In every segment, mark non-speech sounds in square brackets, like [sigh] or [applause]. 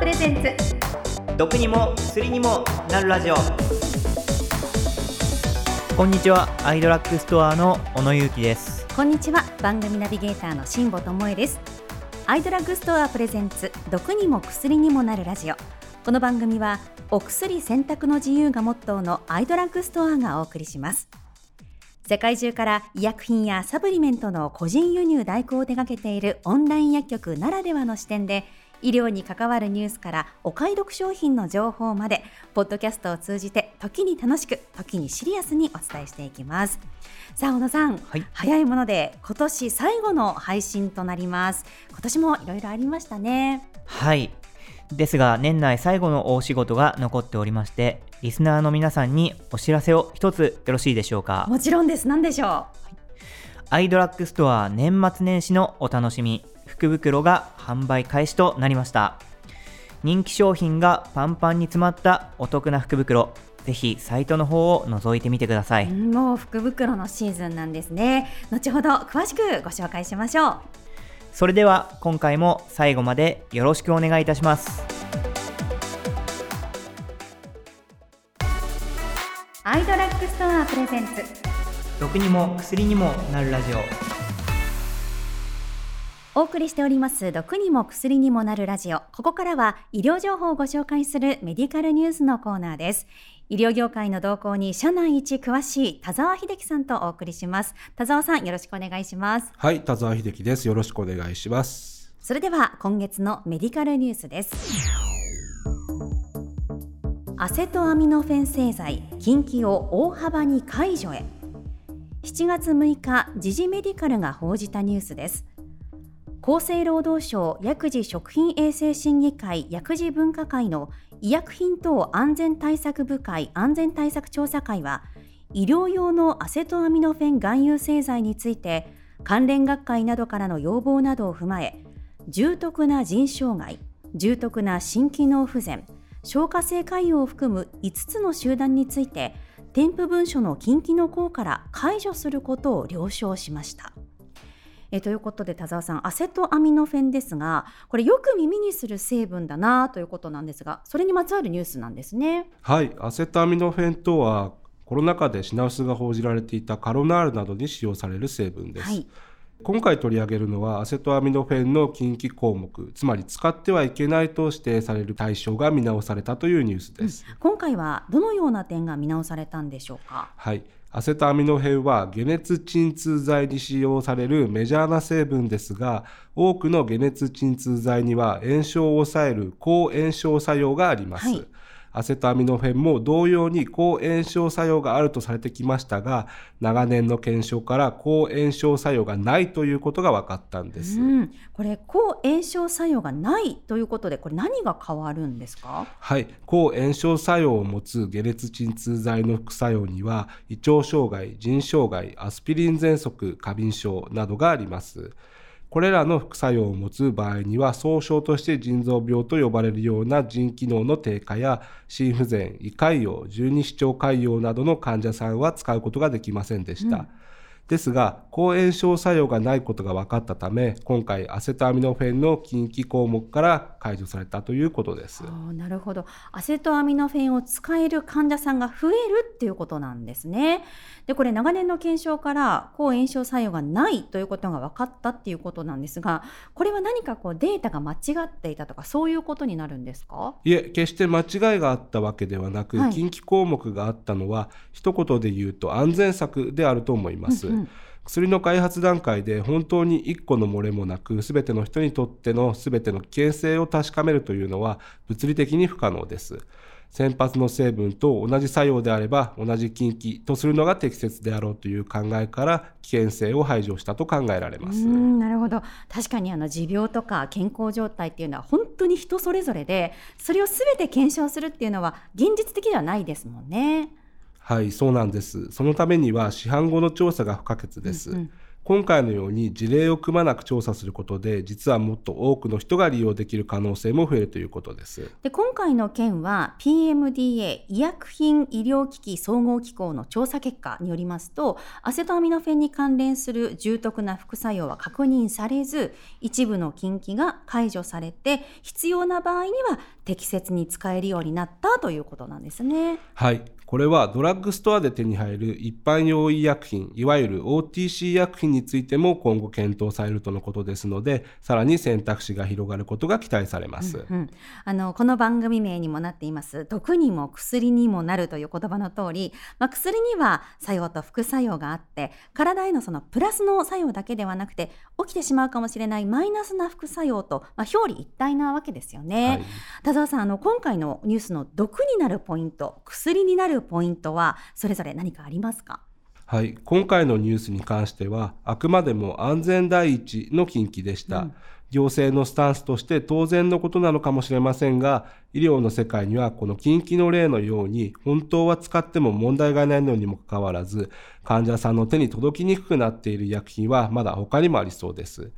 プレゼンツ。毒にも薬にもなるラジオ。こんにちは。アイドラッグストアの小野裕樹です。こんにちは。番組ナビゲーターの辛坊智恵です。アイドラッグストアプレゼンツ。毒にも薬にもなるラジオ。この番組はお薬選択の自由がモットーのアイドラッグストアがお送りします。世界中から医薬品やサプリメントの個人輸入代行を手掛けているオンライン薬局ならではの視点で医療に関わるニュースからお買い得商品の情報までポッドキャストを通じて時に楽しく時にシリアスにお伝えしていきます。さあ小野さん、はい、早いもので今年最後の配信となります。今年もいろいろありましたね。はい。ですが年内最後の大仕事が残っておりましてリスナーの皆さんにお知らせを一つよろしいでしょうか。もちろんです。何でしょう、アイドラッグストア年末年始のお楽しみ福袋が販売開始となりました。人気商品がパンパンに詰まったお得な福袋。ぜひサイトの方を覗いてみてください。もう福袋のシーズンなんですね。後ほど詳しくご紹介しましょう。それでは今回も最後までよろしくお願いいたします。アイドラッグストアプレゼンツ。毒にも薬にもなるラジオお送りしております毒にも薬にもなるラジオ。ここからは医療情報をご紹介するメディカルニュースのコーナーです。医療業界の動向に社内一詳しい田沢秀樹さんとお送りします。田沢さんよろしくお願いします。はい田沢秀樹です。よろしくお願いします。それでは今月のメディカルニュースです。アセトアミノフェン製剤禁忌を大幅に解除へ。7月6日時事メディカルが報じたニュースです厚生労働省薬事食品衛生審議会薬事分科会の医薬品等安全対策部会安全対策調査会は医療用のアセトアミノフェン含有製剤について関連学会などからの要望などを踏まえ重篤な腎障害重篤な心機能不全消化性潰瘍を含む5つの集団について添付文書の禁忌の項から解除することを了承しました。えということで田沢さんアセトアミノフェンですがこれよく耳にする成分だなということなんですがそれにまつわるニュースなんですね。はい。アセトアミノフェンとはコロナ禍で品薄が報じられていたカロナールなどに使用される成分です。はい。今回取り上げるのはアセトアミノフェンの禁忌項目つまり使ってはいけないと指定される対象が見直されたというニュースです、うん、今回はどのような点が見直されたんでしょうか？はいアセトアミノフェンは解熱鎮痛剤に使用されるメジャーな成分ですが多くの解熱鎮痛剤には炎症を抑える抗炎症作用があります、はい。アセトアミノフェンも同様に抗炎症作用があるとされてきましたが長年の検証から抗炎症作用がないということが分かったんです、うん、これ抗炎症作用がないということでこれ何が変わるんですか？はい。抗炎症作用を持つ解熱鎮痛剤の副作用には胃腸障害腎障害アスピリン喘息過敏症などがありますこれらの副作用を持つ場合には総称として腎臓病と呼ばれるような腎機能の低下や心不全胃潰瘍十二指腸潰瘍などの患者さんは使うことができませんでした。うんですが、抗炎症作用がないことが分かったため、今回アセトアミノフェンの禁忌項目から解除されたということです。なるほど。アセトアミノフェンを使える患者さんが増えるっていうことなんですね。で、これ長年の検証から抗炎症作用がないということが分かったっていうことなんですが、これは何かこうデータが間違っていたとかそういうことになるんですか？いえ、決して間違いがあったわけではなく、はい、禁忌項目があったのは一言で言うと安全策であると思います。うんうん薬の開発段階で本当に1個の漏れもなく全ての人にとっての全ての危険性を確かめるというのは物理的に不可能です。先発の成分と同じ作用であれば同じ禁忌とするのが適切であろうという考えから危険性を排除したと考えられますなるほど確かにあの持病とか健康状態っていうのは本当に人それぞれでそれを全て検証するっていうのは現実的ではないですもんね。はい、そうなんです。そのためには市販後の調査が不可欠です。うんうん今回のように事例をくまなく調査することで実はもっと多くの人が利用できる可能性も増えるということですで今回の件は PMDA 医薬品医療機器総合機構の調査結果によりますとアセトアミノフェンに関連する重篤な副作用は確認されず一部の禁忌が解除されて必要な場合には適切に使えるようになったということなんですね。はいこれはドラッグストアで手に入る一般用医薬品、いわゆる OTC 医薬品についても今後検討されるとのことですので、さらに選択肢が広がることが期待されます。うんうん、あのこの番組名にもなっています、毒にも薬にもなるという言葉の通り、まあ、薬には作用と副作用があって、体へのそのプラスの作用だけではなくて、起きてしまうかもしれないマイナスな副作用と、まあ、表裏一体なわけですよね。はい、田沢さんあの、今回のニュースの毒になるポイント、薬になるポイントはそれぞれ何かありますか？はい、今回のニュースに関してはあくまでも安全第一の禁忌でした、うん、行政のスタンスとして当然のことなのかもしれませんが医療の世界にはこの禁忌の例のように本当は使っても問題がないのにもかかわらず患者さんの手に届きにくくなっている医薬品はまだ他にもありそうです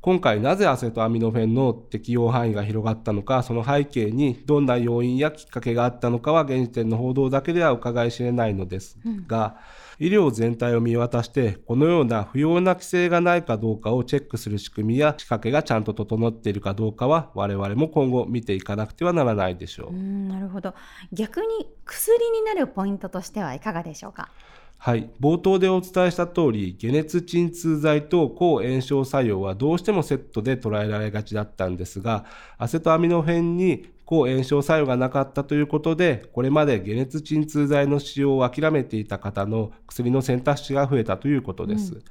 今回なぜアセトアミノフェンの適用範囲が広がったのか、その背景にどんな要因やきっかけがあったのかは現時点の報道だけでは伺い知れないのですが、うん、医療全体を見渡して、このような不要な規制がないかどうかをチェックする仕組みや仕掛けがちゃんと整っているかどうかは、我々も今後見ていかなくてはならないでしょう。うなるほど。逆に薬になるポイントとしてはいかがでしょうか？はい、冒頭でお伝えした通り、解熱鎮痛剤と抗炎症作用はどうしてもセットで捉えられがちだったんですが、アセトアミノフェンに抗炎症作用がなかったということで、これまで解熱鎮痛剤の使用を諦めていた方の薬の選択肢が増えたということです。うん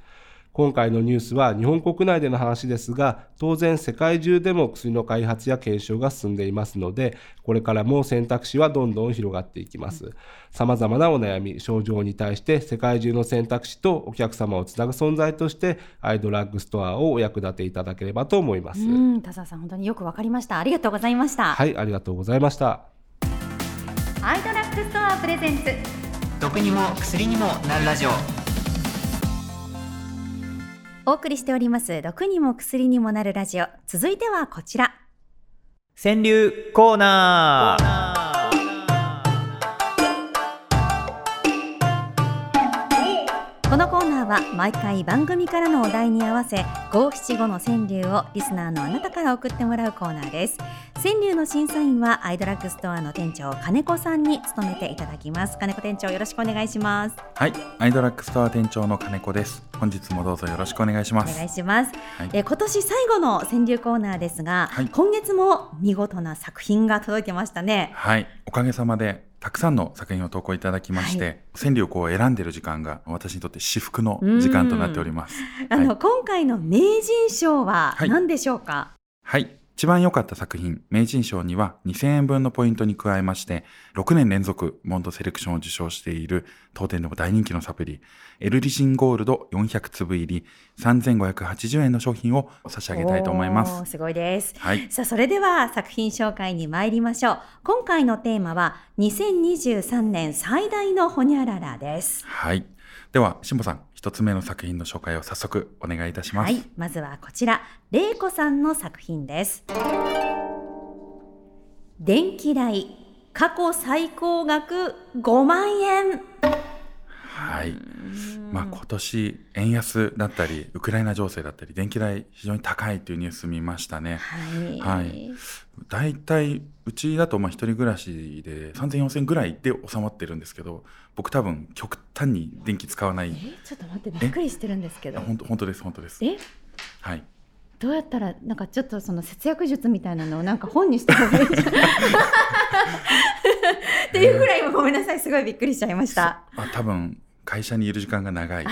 今回のニュースは日本国内での話ですが、当然世界中でも薬の開発や検証が進んでいますので、これからも選択肢はどんどん広がっていきます。様々なお悩み、症状に対して世界中の選択肢とお客様をつなぐ存在として、アイドラッグストアをお役立ていただければと思います。田沢さん、本当によくわかりました。ありがとうございました。はい、ありがとうございました。アイドラッグストアプレゼンツ。毒にも薬にもなるラジオ。お送りしております毒にも薬にもなるラジオ。続いてはこちら。川柳コーナー。このコーナーは毎回番組からのお題に合わせ五七五の川柳をリスナーのあなたから送ってもらうコーナーです川柳の審査員はアイドラッグストアの店長金子さんに務めていただきます。金子店長よろしくお願いします。はい。アイドラッグストア店長の金子です。本日もどうぞよろしくお願いします。お願いします、はい、え今年最後の川柳コーナーですが、はい、今月も見事な作品が届いてましたね。はい。おかげさまでたくさんの作品を投稿いただきまして、はい、川柳をこう選んでいる時間が私にとって至福の時間となっております。あの、はい、今回の名人賞は何でしょうか？はい、はい一番良かった作品、名人賞には2000円分のポイントに加えまして、6年連続モンドセレクションを受賞している当店でも大人気のサプリ、エルリシンゴールド400粒入り3580円の商品を差し上げたいと思います。すごいです。はい。さあ、それでは作品紹介に参りましょう。今回のテーマは2023年最大のホニャララです。はい。では、しんぼさん、一つ目の作品の紹介を早速お願いいたします。はい、まずはこちら、れいこさんの作品です。電気代、過去最高額5万円。はい。まあ今年円安だったりウクライナ情勢だったり電気代非常に高いというニュース見ましたね。はい。はい、大体うちだとまあ一人暮らしで3000、4000ぐらいで収まってるんですけど、僕多分極端に電気使わない。え？ちょっと待ってびっくりしてるんですけど。本当本当です本当です。え？はい。どうやったらなんかちょっとその節約術みたいなのをなんか本にした方がいいんじゃない？[laughs] っていうぐらいごめんなさいすごいびっくりしちゃいました。あ多分会社にいる時間が長いと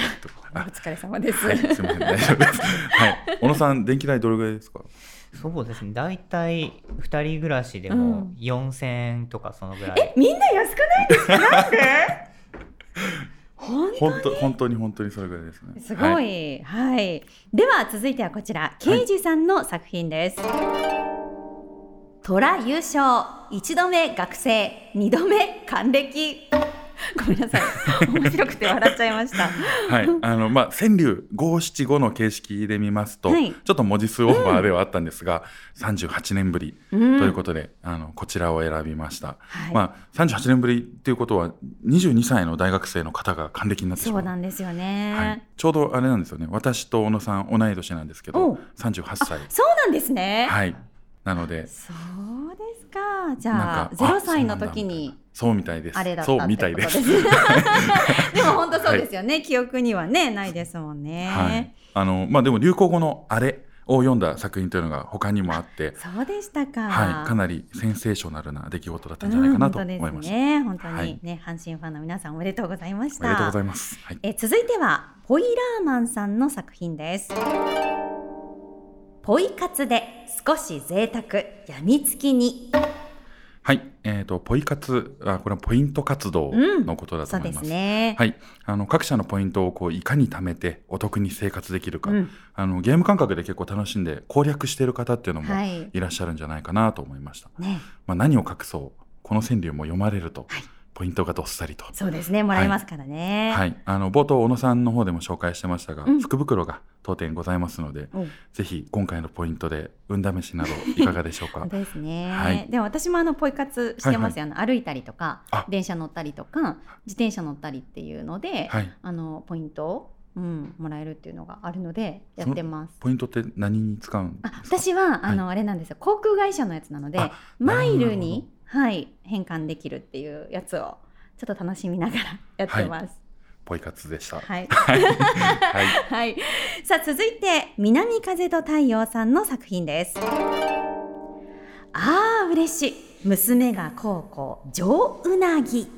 お疲れ様です。はい、すみません、大丈夫です。[laughs] はい、小野さん、電気代どれぐらいですか？そうですね、大体二人暮らしでも四千円とかそのぐらい。え、みんな安くないですか？なんで？[laughs] 本当本当に本当にそれぐらいですね。すごい、はい、はい。では続いてはこちら、刑事さんの作品です。虎優勝、一度目学生、二度目還暦。[laughs] ごめんなさい。面白くて笑っちゃいました。はい、あのまあ川柳五七五の形式で見ますと、はいちょっと文字数オーバーではあったんですが、38年ぶりとうんいうことで、あのこちらを選びました。はいまあ38年ぶりっていうことは22歳の大学生の方が還暦になってしそうまう。なんですよはいね。、ちょうどあれなんですよね。私と小野さん同い年なんですけおどう、38歳。そうなんですね。はい。なので、そうですか。じゃあかゼロ歳の時にそうみたいです。あれだったそうみたいです。[laughs] でも本当そうですよね。記憶にはねないですもんね。はい。あのまあでも流行語のあれを読んだ作品というのが他にもあって、そうでしたか。はい、かなりセンセーショナルな出来事だったんじゃないかなとうん思いました。本当ですね。本当はいにね、阪神ファンの皆さんおめでとうございました。おめでとうございます。はい。え続いてはポイラーマンさんの作品です。ポイ活で少し贅沢やみつきに。はい。えっ、と、ポイ活、あ、これはポイント活動のことだと思いますす。ね。はい。あの、各社のポイントをこう、いかに貯めてお得に生活できるか、うんあの、ゲーム感覚で結構楽しんで攻略している方っていうのもはいいらっしゃるんじゃないかなと思いました。ね、まあ、何を隠そう、この川柳も読まれると、はいポイントがどっさりと。そうですね。もらえますからね。はい。あの、冒頭、小野さんの方でも紹介してましたが、うん。福袋が当店ございますので、おぜひ今回のポイントで運試しなどいかがでしょうか。[laughs] ですね、はい。でも私もあのポイ活してますよ、あの歩いたりとかあ。電車乗ったりとか自転車乗ったりっていうので、はい。あのポイントを、うん、もらえるっていうのがあるのでやってます。ポイントって何に使うん私はあの、あれなんですよ。航空会社のやつなのであマイルに、はい、変換できるっていうやつをちょっと楽しみながらやってます。ポイ活でした。はい、はい。はい。はい、さあ続いて南風と太陽さんの作品です。ああ嬉しい娘が高校上うなぎ。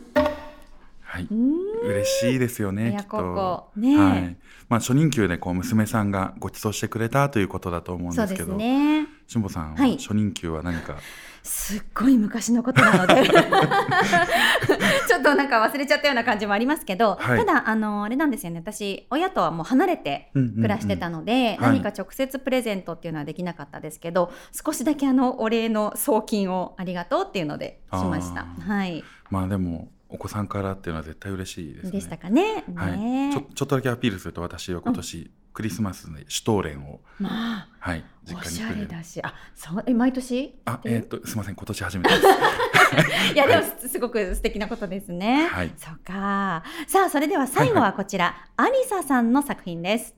はい。嬉しいですよね。親きっとねえはい。まあ初任給でこう娘さんがご馳走してくれたということだと思うんそうですけど、ね。しんぼさんははい。初任給は何か、すっごい昔のことなので。ちょっとなんか忘れちゃったような感じもありますけど、はい。ただあのあれなんですよね。私親とはもう離れてうんうんうん。暮らしてたので、はい。何か直接プレゼントっていうのはできなかったですけど少しだけあのお礼の送金をありがとうっていうのでしました。はい。まあでもお子さんからっていうのは絶対嬉しいですね。でしたかねはい。ねちょちょっとだけアピールすると私は今年、クリスマスでシュトーレンをまあはい実おしゃ家にだしあそうえ毎年？あえっ、とすみません今年初めてです。[laughs] いやでもすすごく素敵なことですね。はいそうか。さあそれでは最後はこちら、アリサさんの作品です。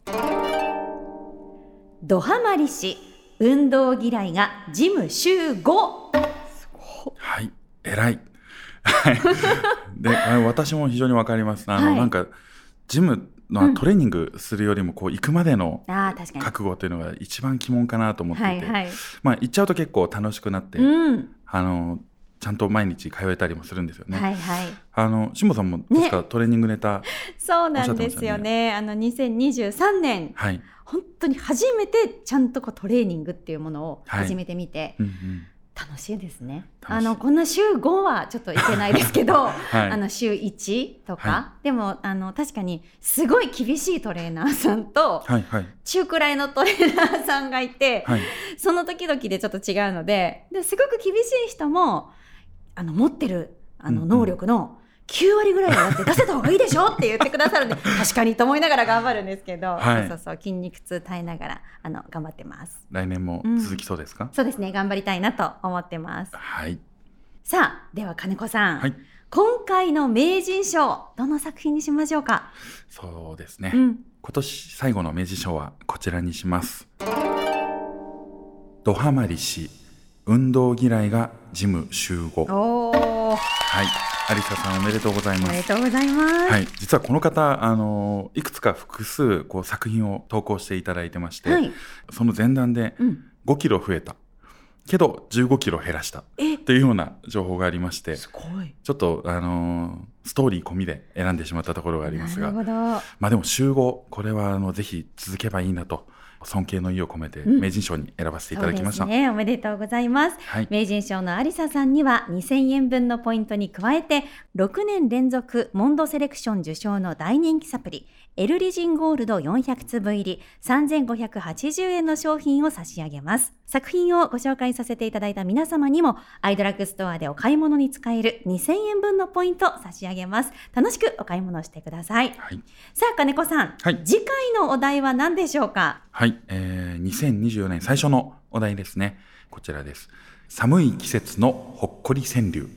ドハマりし運動嫌いがジム週5。はい、偉い。はい。で、私も非常にわかります。あの、はいなんか、ジムのトレーニングするよりも、こう、行くまでの。覚悟というのが一番鬼門かなと思っていて、はいはい。まあ、行っちゃうと結構楽しくなって、うん。あの、ちゃんと毎日通えたりもするんですよね。はいはい。あの、しんぼさんも、確かトレーニングネタ、そうなんですよね。あの2023年はい。本当に初めてちゃんとこうトレーニングっていうものをはい始めてみて、うんうん。楽しいですね。あのこんな週5はちょっといけないですけど、[laughs] はいあの週1とか、はでもあの確かにすごい厳しいトレーナーさんとはいはい。中くらいのトレーナーさんがいて、はい。その時々でちょっと違うのでですごく厳しい人もあの持ってるあの能力の9割ぐらいはだって出せた方がいいでしょって言ってくださるんで [laughs] 確かにと思いながら頑張るんですけど、はいそうそう筋肉痛耐えながらあの頑張ってます。来年も続きそうですか、そうですね頑張りたいなと思ってます。はい。さあでは金子さん、はい。今回の名人賞どの作品にしましょうか？そうですね。うん、今年最後の明治賞はこちらにします。ドハマりし、運動嫌いがジム集合。おお、はい。アリサさんおめでとうございおます。めでとうございます。はい。実はこの方、あの、いくつか複数こう作品を投稿していただいてまして、はい、その前段でうん、5キロ増えた。けど15キロ減らした。え、というような情報がありまして、すごい。ちょっと、あのストーリー込みで選んでしまったところがありますが。まあでも集合、これはあのぜひ続けばいいなと尊敬の意を込めて名人賞に選ばせていただきました、うん、ね。おめでとうございます、はい、名人賞の有沙さんには2000円分のポイントに加えて6年連続モンドセレクション受賞の大人気サプリエルリジンゴールド400粒入り3580円の商品を差し上げます。作品をご紹介させていただいた皆様にも、アイドラッグストアでお買い物に使える2000円分のポイント差し上げます。楽しくお買い物してください。はい、さあ、金子さん、はい、次回のお題は何でしょうか？はい、えー、2024年最初のお題ですね。こちらです。寒い季節のほっこり川柳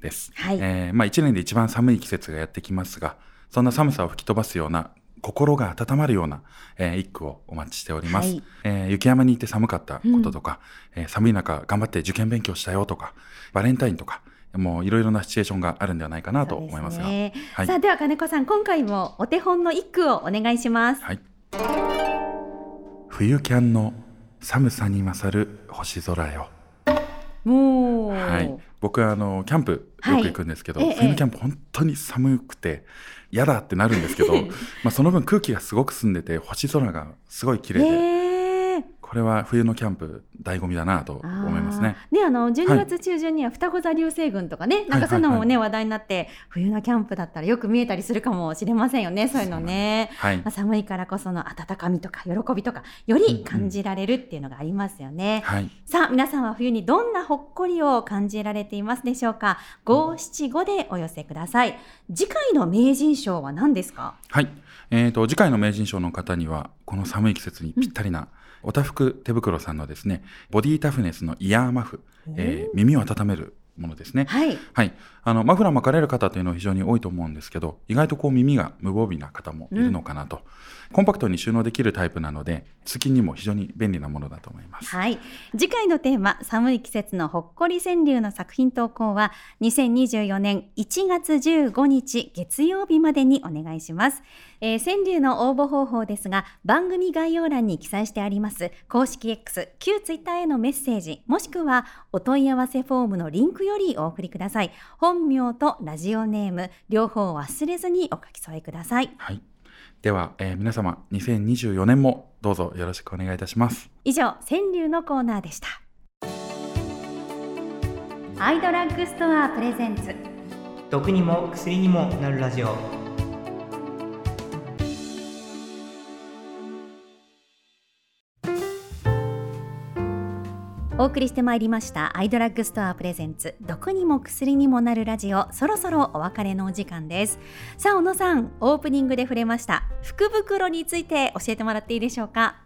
です。うん、はい、えー、まあ1年で一番寒い季節がやってきますが、そんな寒さを吹き飛ばすような心が温まるような、えー、一句をお待ちしております、はい、えー、雪山に行って寒かったこととか、うん、えー、寒い中頑張って受験勉強したよとかバレンタインとかもういろいろなシチュエーションがあるんではないかなと思いますが、ね。はい、さあでは金子さん今回もお手本の一句をお願いします、はい、冬キャンの寒さに勝る星空よ。もう、はい、僕はあのキャンプよく行くんですけど、はい、冬のキャンプ本当に寒くて嫌だってなるんですけど [laughs] まあその分空気がすごく澄んでて星空がすごい綺麗で。これは冬のキャンプ醍醐味だなと思いますね。ねあの12月中旬には双子座流星群とかね、はい、なんかそういうのもね、話題になって冬のキャンプだったらよく見えたりするかもしれませんよねそういうのね。はい、まあ、寒いからこその温かみとか喜びとかより感じられるっていうのがありますよね。うんうんはい、さあ皆さんは冬にどんなほっこりを感じられていますでしょうか？五七五でお寄せください。次回の名人賞は何ですか？はい。えーと、と次回の名人賞の方にはこの寒い季節にぴったりな、うんおたふく手袋さんのですね、ボディタフネスのイヤーマフ、えー、耳を温めるものですね。はい。はい。あの、マフラー巻かれる方というのは非常に多いと思うんですけど、意外とこう耳が無防備な方もいるのかなと。うんコンパクトに収納できるタイプなので、通勤にも非常に便利なものだと思います。はい。次回のテーマ、寒い季節のほっこり川柳の作品投稿は、2024年1月15日月曜日までにお願いします。えー、川柳の応募方法ですが、番組概要欄に記載してあります、公式 X、旧 Twitter へのメッセージ、もしくはお問い合わせフォームのリンクよりお送りください。本名とラジオネーム、両方忘れずにお書き添えください。はい。では、えー、皆様2024年もどうぞよろしくお願いいたします。以上川柳のコーナーでした。アイドラッグストアプレゼンツ。毒にも薬にもなるラジオお送りしてまいりましたアイドラッグストアプレゼンツ毒にも薬にもなるラジオそろそろお別れのお時間です。さあ小野さんオープニングで触れました。福袋について教えてもらっていいでしょうか？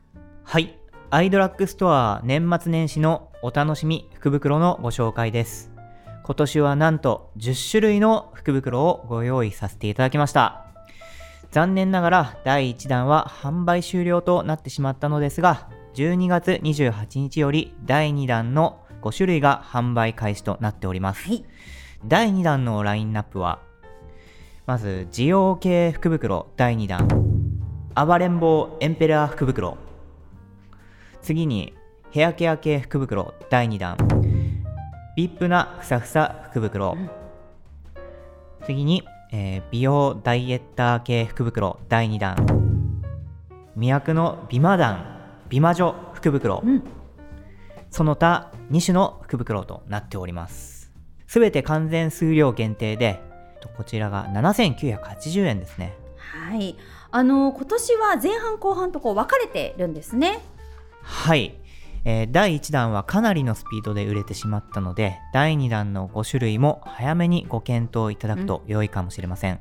はい。アイドラッグストア年末年始のお楽しみ福袋のご紹介です。今年はなんと10種類の福袋をご用意させていただきました。残念ながら第1弾は販売終了となってしまったのですが12月28日より第2弾の5種類が販売開始となっております。はい、第2弾のラインナップは、まず、需要系福袋第2弾、暴れん坊エンペラー福袋。次に、ヘアケア系福袋第2弾、ビップなふさふさ福袋。次に、えー、美容ダイエッター系福袋第2弾、魅惑の美魔団美魔女福袋、うん、その他2種の福袋となっております。すべて完全数量限定でこちらが7980円ですね。はい。あの今年は前半後半とこう分かれてるんですね。はい、えー、第1弾はかなりのスピードで売れてしまったので第2弾の5種類も早めにご検討いただくと良いかもしれません、うん、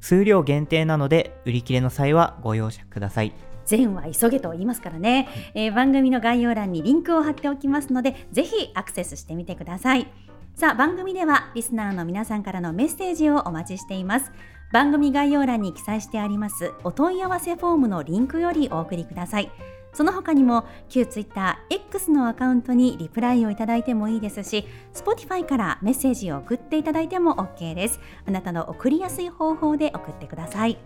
数量限定なので売り切れの際はご容赦ください善は急げと言いますからね、えー、番組の概要欄にリンクを貼っておきますのでぜひアクセスしてみてください。さあ番組ではリスナーの皆さんからのメッセージをお待ちしています。番組概要欄に記載してありますお問い合わせフォームのリンクよりお送りください。その他にも旧 Twitter X のアカウントにリプライをいただいてもいいですし Spotify からメッセージを送っていただいても OK です。あなたの送りやすい方法で送ってください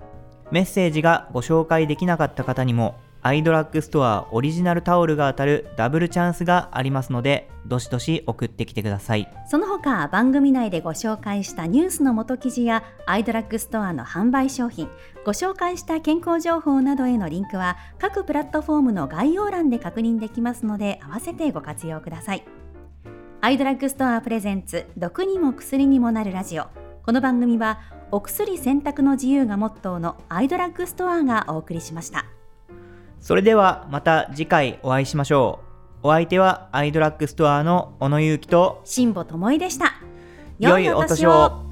メッセージがご紹介できなかった方にもアイドラッグストアオリジナルタオルが当たるダブルチャンスがありますのでどしどし送ってきてください。その他番組内でご紹介したニュースの元記事やアイドラッグストアの販売商品ご紹介した健康情報などへのリンクは各プラットフォームの概要欄で確認できますので合わせてご活用ください。アイドラッグストアプレゼンツ毒にも薬にもなるラジオ。この番組はお薬選択の自由がモットーのアイドラッグストアがお送りしました。それではまた次回お会いしましょう。お相手はアイドラッグストアの小野ゆうきと辛坊智恵でした。良いお年を